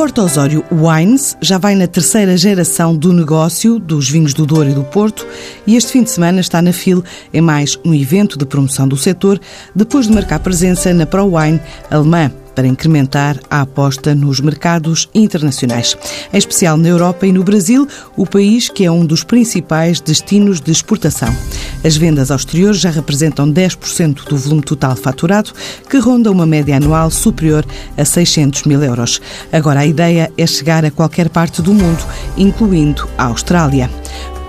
Horta Osório Wines já vai na terceira geração do negócio dos vinhos do Douro e do Porto e este fim de semana está na FIL em mais um evento de promoção do setor, depois de marcar presença na Pro Wine alemã para incrementar a aposta nos mercados internacionais, em especial na Europa e no Brasil, o país que é um dos principais destinos de exportação. As vendas ao exterior já representam 10% do volume total faturado, que ronda uma média anual superior a 600 mil euros. Agora a ideia é chegar a qualquer parte do mundo, incluindo a Austrália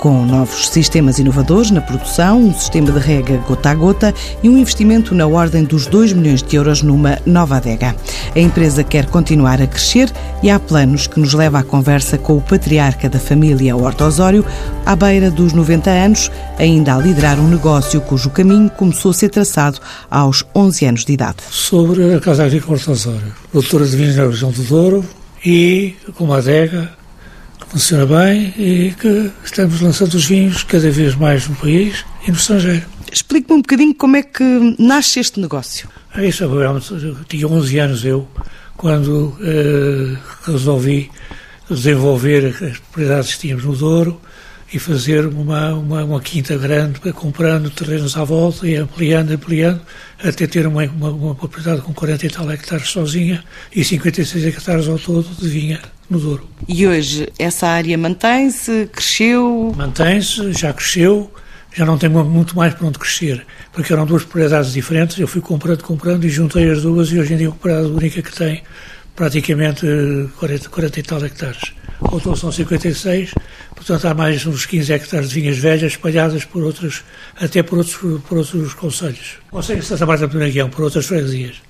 com novos sistemas inovadores na produção, um sistema de rega gota a gota e um investimento na ordem dos 2 milhões de euros numa nova adega. A empresa quer continuar a crescer e há planos que nos leva à conversa com o patriarca da família Horta Osório, à beira dos 90 anos, ainda a liderar um negócio cujo caminho começou a ser traçado aos 11 anos de idade. Sobre a Casa Agrícola Horta Osório, doutora de vinhos na região do Douro e com uma adega funciona bem e que estamos lançando os vinhos cada vez mais no país e no estrangeiro. Explique-me um bocadinho como é que nasce este negócio. É isso, eu tinha 11 anos eu, quando uh, resolvi desenvolver as propriedades que tínhamos no Douro e fazer uma, uma, uma, quinta grande, comprando terrenos à volta e ampliando, ampliando, até ter uma, uma, uma propriedade com 40 e tal hectares sozinha e 56 hectares ao todo de vinha no Douro. E hoje essa área mantém-se, cresceu? Mantém-se, já cresceu, já não tem muito mais para onde crescer, porque eram duas propriedades diferentes, eu fui comprando, comprando e juntei as duas e hoje em dia a propriedade única que tem praticamente 40, 40 e tal hectares. Ao todo são 56, portanto há mais uns 15 hectares de vinhas velhas espalhadas por outros, até por outros, por outros conselhos. Ou seja, Santa Marta do Guião, por outras freguesias.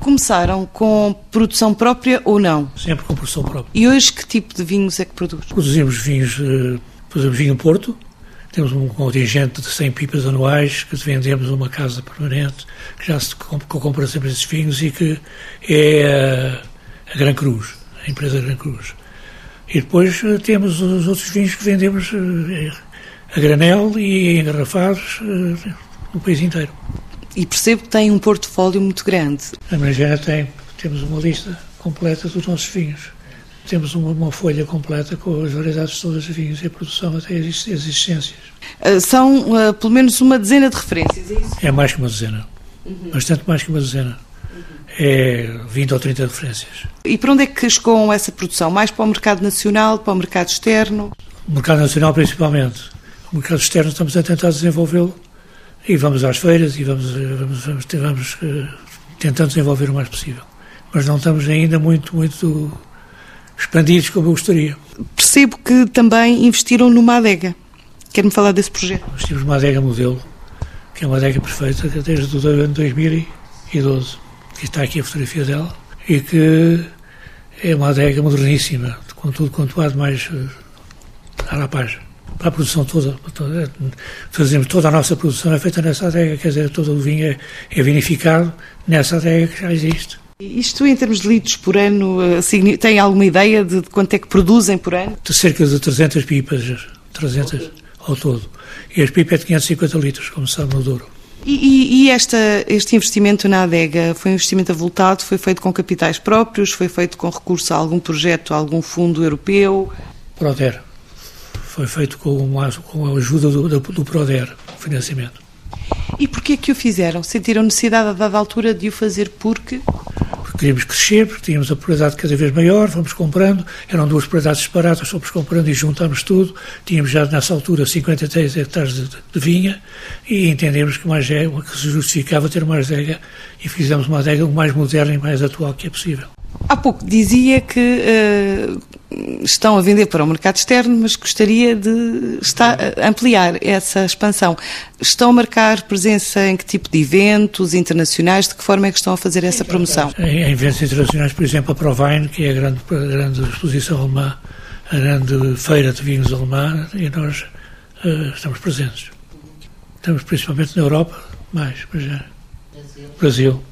Começaram com produção própria ou não? Sempre com produção própria. E hoje que tipo de vinhos é que produz? Produzimos vinhos, uh, produzimos vinho Porto, temos um contingente de 100 pipas anuais que vendemos numa casa permanente, que já se compra sempre esses vinhos e que é a, a Gran Cruz, a empresa Gran Cruz. E depois uh, temos os outros vinhos que vendemos a granel e engarrafados no país inteiro. E percebo que tem um portfólio muito grande. A Margena tem, temos uma lista completa dos nossos vinhos. Temos uma, uma, folha completa com as variedades todas de vinhos e a produção até as existências. Uh, são uh, pelo menos uma dezena de referências, é isso? É mais que uma dezena. Uhum. Bastante mais que uma dezena. Uhum. É 20 ou 30 referências. E para onde é que escoam essa produção? Mais para o mercado nacional, para o mercado externo? O mercado nacional principalmente. O mercado externo estamos a tentar desenvolvê-lo e vamos às feiras e vamos, vamos, vamos, vamos uh, tentando desenvolver o mais possível. Mas não estamos ainda muito, muito expandidos como eu gostaria. Percebo que também investiram numa adega. Quer-me falar desse projeto? Nós temos uma adega modelo, que é uma adega perfeita desde o ano 2012, que está aqui a fotografia dela, e que é uma adega moderníssima, com tudo quanto há de mais uh, à paz para a produção toda, toda, fazemos toda a nossa produção é feita nessa adega, quer dizer, todo o vinho é, é vinificado nessa adega que já existe. Isto em termos de litros por ano, eh, tem alguma ideia de quanto é que produzem por ano? De cerca de 300 pipas, 300 ao todo. E as pipas é de 550 litros, como sabe no Douro. E, e, e esta, este investimento na adega foi um investimento avultado? Foi feito com capitais próprios? Foi feito com recurso a algum projeto, a algum fundo europeu? Proder foi feito com, uma, com a ajuda do, do, do PRODER, o financiamento. E porquê que o fizeram? Sentiram necessidade a dada altura de o fazer porque? Porque queríamos crescer, porque tínhamos a propriedade cada vez maior, fomos comprando, eram duas propriedades separadas, fomos comprando e juntámos tudo, tínhamos já nessa altura 53 hectares de, de vinha e entendemos que, mais é, que se justificava ter uma adega e fizemos uma adega o mais moderna e mais atual que é possível. Há pouco dizia que uh, estão a vender para o mercado externo, mas gostaria de estar, ampliar essa expansão. Estão a marcar presença em que tipo de eventos internacionais? De que forma é que estão a fazer essa promoção? Em, em eventos internacionais, por exemplo, a Provine, que é a grande, a grande exposição alemã, a grande feira de vinhos alemã, e nós uh, estamos presentes. Estamos principalmente na Europa, mais, mas já. Brasil. Brasil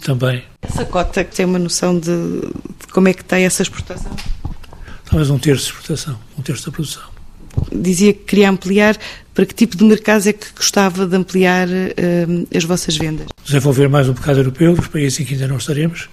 também. Essa cota que tem uma noção de, de como é que tem essa exportação? Talvez um terço de exportação, um terço da produção. Dizia que queria ampliar. Para que tipo de mercados é que gostava de ampliar uh, as vossas vendas? Desenvolver mais um mercado europeu, dos países em que ainda não estaremos,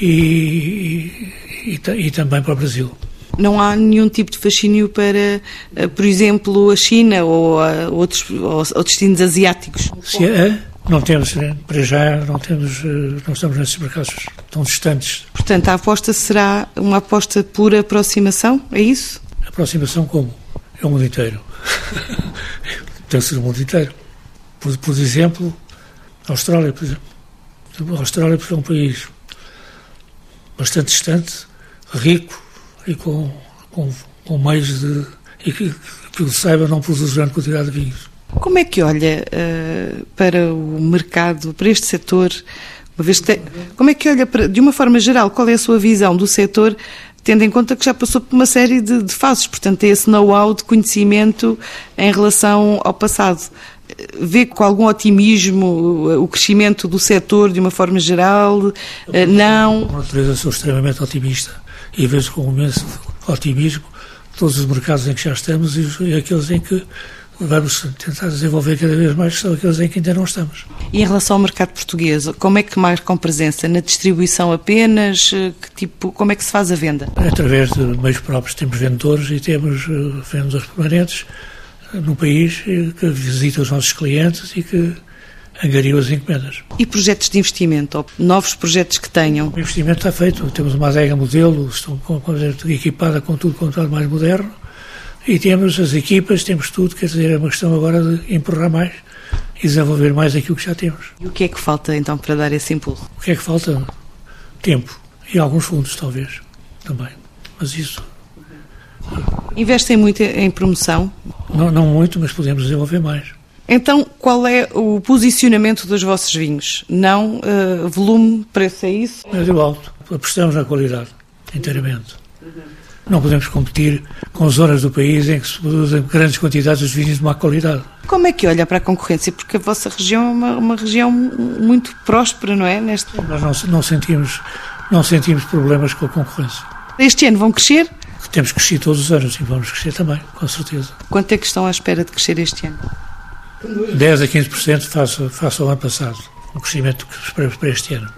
e, e, e também para o Brasil. Não há nenhum tipo de fascínio para, eh, por exemplo, a China ou a outros, ou destinos asiáticos? Se é, não temos, eh, para já, não temos, eh, não estamos nesses mercados tão distantes. Portanto, a aposta será uma aposta por aproximação, é isso? Aproximação como? É o mundo inteiro. Tem que ser o mundo inteiro. Por, por exemplo, a Austrália, por exemplo. A Austrália é um país bastante distante, rico e com, com, com meios de. e que, que eu saiba não produz grande quantidade de vinhos. Como é que olha uh, para o mercado, para este setor? Uma vez tem, como é que olha, para, de uma forma geral, qual é a sua visão do setor, tendo em conta que já passou por uma série de, de fases, portanto, tem esse know-how de conhecimento em relação ao passado? Vê com algum otimismo o crescimento do setor de uma forma geral? Eh, não? Com natureza sou extremamente otimista e vejo com imenso otimismo todos os mercados em que já estamos e aqueles em que vamos tentar desenvolver cada vez mais são aqueles em que ainda não estamos. E em relação ao mercado português, como é que marcam presença? Na distribuição apenas? Que tipo, como é que se faz a venda? Através de meios próprios temos vendedores e temos eh, vendedores permanentes eh, no país que visitam os nossos clientes e que angariam as encomendas. E projetos de investimento, novos projetos que tenham? O investimento está feito, temos uma adega modelo, estão equipada com tudo quanto é mais moderno, e temos as equipas, temos tudo, quer dizer, é uma questão agora de empurrar mais e desenvolver mais aquilo que já temos. E o que é que falta então para dar esse impulso? O que é que falta? Tempo. E alguns fundos, talvez, também. Mas isso. Investem muito em promoção? Não, não muito, mas podemos desenvolver mais. Então, qual é o posicionamento dos vossos vinhos? Não uh, volume, preço, é isso? Médio alto. Apostamos na qualidade, inteiramente. Não podemos competir com zonas do país em que se produzem grandes quantidades de vinhos de má qualidade. Como é que olha para a concorrência? Porque a vossa região é uma, uma região muito próspera, não é? Neste... Nós não, não, sentimos, não sentimos problemas com a concorrência. Este ano vão crescer? Temos crescido todos os anos e vamos crescer também, com certeza. Quanto é que estão à espera de crescer este ano? 10 a 15% face, face ao ano passado o crescimento que esperamos para este ano.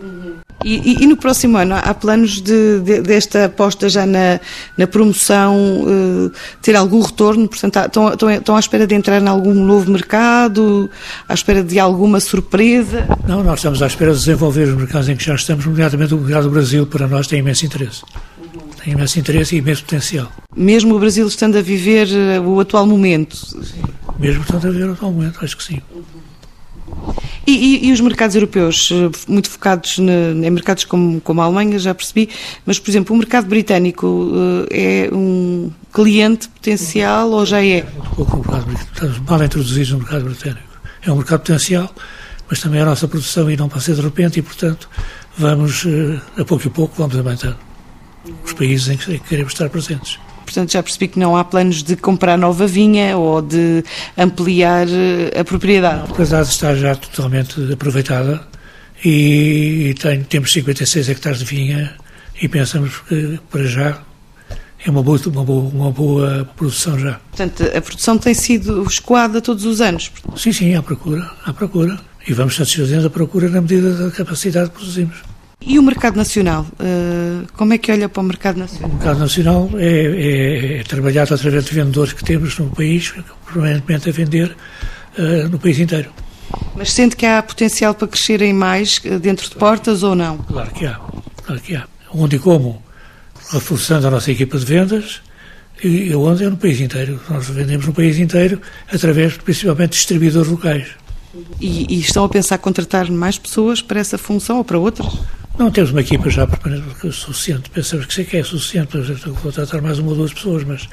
E, e, e, no próximo ano, há planos de, de, desta aposta já na, na promoção uh, ter algum retorno? Portanto, há, estão, estão, estão à espera de entrar em algum novo mercado? À espera de alguma surpresa? Não, nós estamos à espera de desenvolver os mercados em que já estamos, nomeadamente o mercado do Brasil, para nós tem imenso interesse. Tem imenso interesse e imenso potencial. Mesmo o Brasil estando a viver uh, o atual momento? Sim, mesmo estando a viver o atual momento, acho que sim. E, e, e, os mercados europeus, eh, muito focados em mercados como, como a Alemanha, já percebi, mas, por exemplo, o mercado britânico eh, é um cliente potencial ou já é? Pouco mercado britânico. Mal introduzidos no mercado britânico. É um mercado potencial, mas também a nossa produção e não pode ser de repente e, portanto, vamos, eh, a pouco e pouco, vamos aumentando os países em que queremos estar presentes portanto já percebi que não há planos de comprar nova vinha ou de ampliar eh, a propriedade. A propriedade está já totalmente aproveitada e tem, temos 56 hectares de vinha e pensamos que para já é uma boa, uma boa, uma boa produção já. Portanto, a produção tem sido escoada todos os anos? Sim, sim, há procura, há procura. E vamos satisfazendo a procura na medida da capacidade que produzimos. E o mercado nacional? Uh, como é que olha para o mercado nacional? O mercado nacional é, é, é trabalhado através de vendedores que temos no país, permanentemente a vender uh, no país inteiro. Mas sente que há potencial para crescerem mais eh, dentro de portas ou não? Claro que há, claro que há. Onde e como? Reforçando a nossa equipa de vendas e onde é no país inteiro. Nós vendemos no país inteiro através, principalmente, de distribuidores locais. E, e, estão a pensar contratar mais pessoas para essa função ou para outras? Não temos uma equipa já suficiente. Pensamos que isso é suficiente para contratar mais uma ou duas pessoas, mas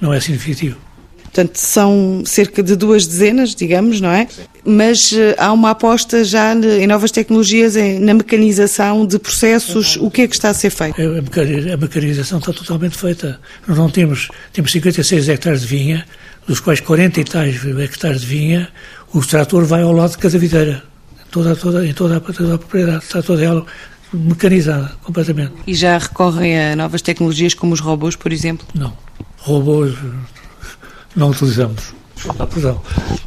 não é significativo. Portanto, são cerca de duas dezenas, digamos, não é? Sim. Mas uh, há uma aposta já em novas tecnologias, na mecanização de processos. O que é que está a ser feito? A, mecanização está totalmente feita. Nós não temos, temos 56 hectares de vinha, dos quais 40 e tais hectares de vinha, o trator vai ao lado de cada videira. Toda, toda, em toda, toda a propriedade, está toda ela mecanizada, completamente. E já recorrem a novas tecnologias como os robôs, por exemplo? Não. Robôs não utilizamos. Ah, perdão.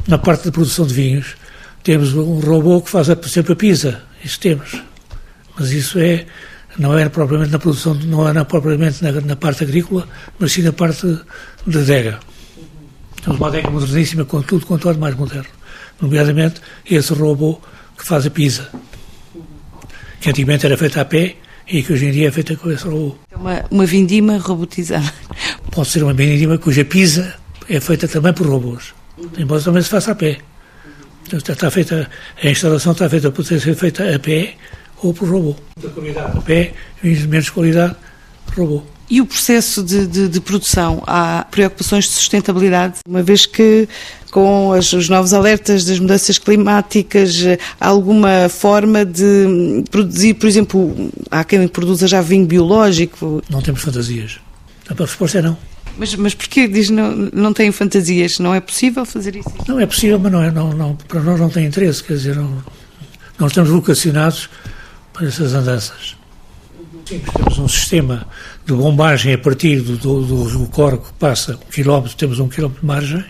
Na parte da produção de vinhos, temos um robô que faz, por exemplo, a pizza. Isso temos. Mas isso é não era propriamente na produção, não era propriamente na, na parte agrícola, mas sim na parte de adega. Temos uma adega moderníssima com tudo quanto é mais moderno. Nomeadamente esse robô que faz a pizza, que antigamente era feita a pé e que hoje em dia é feita com esse robô. É uma, uma vindima robotizada. Pode ser uma vindima cuja pizza é feita também por robôs, embora também se faça a pé. Então, está feita, a instalação está feita por ser feita a pé ou por robô. De qualidade a pé, de menos qualidade, robô. E o processo de, de, de, produção? Há preocupações de sustentabilidade, uma vez que com as, os novos alertas das mudanças climáticas, há alguma forma de produzir, por exemplo, há quem produza já vinho biológico? Não temos fantasias. A resposta é não. Mas, mas porquê diz não, não têm fantasias? Não é possível fazer isso? Não é possível, mas não é, não, não, para nós não tem interesse, quer dizer, não, não estamos vocacionados para essas andanças. Sim, temos um sistema de bombagem a partir do, do, do corpo que passa um quilómetro, temos um quilómetro de margem,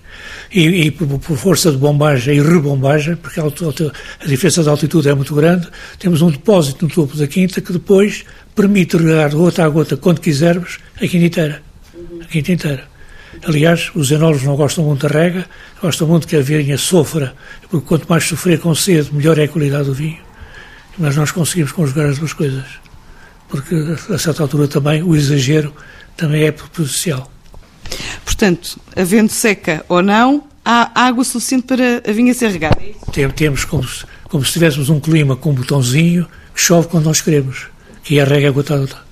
e, e por, por, força de bombagem e rebombagem, porque a, a, diferença de altitude é muito grande, temos um depósito no topo da quinta que depois permite regar gota a gota, quando quisermos, a quinta inteira. A quinta inteira. Aliás, os enólogos não gostam muito da rega, gostam muito que a vinha sofra, porque quanto mais sofrer com sede, melhor é a qualidade do vinho mas nós conseguimos conjugar as duas coisas, porque a certa altura também o exagero também é prejudicial. Portanto, havendo seca ou não, há água suficiente para a vinha ser regada? É temos como se, como se tivéssemos um clima com um botãozinho que chove quando nós queremos, que é a rega água toda.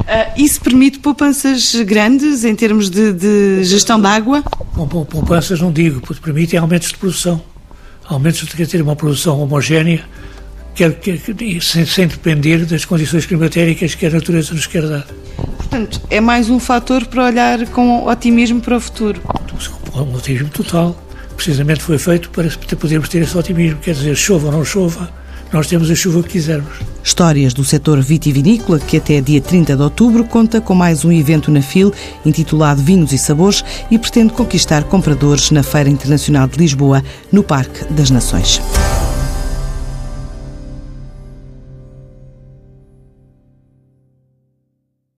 Uh, isso permite poupanças grandes em termos de, de gestão de água? Bom, poupanças não digo, porque permite aumentos de produção. Aumentos de ter uma produção homogénea quer, quer, sem, sem depender das condições climatéricas que a natureza nos quer dar. Portanto, é mais um fator para olhar com otimismo para o futuro. Um otimismo total. Precisamente foi feito para podermos ter esse otimismo. Quer dizer, chova ou não chova, nós temos a chuva que quisermos. Histórias do setor vitivinícola, que até dia 30 de outubro conta com mais um evento na FIL, intitulado Vinhos e Sabores, e pretende conquistar compradores na Feira Internacional de Lisboa, no Parque das Nações.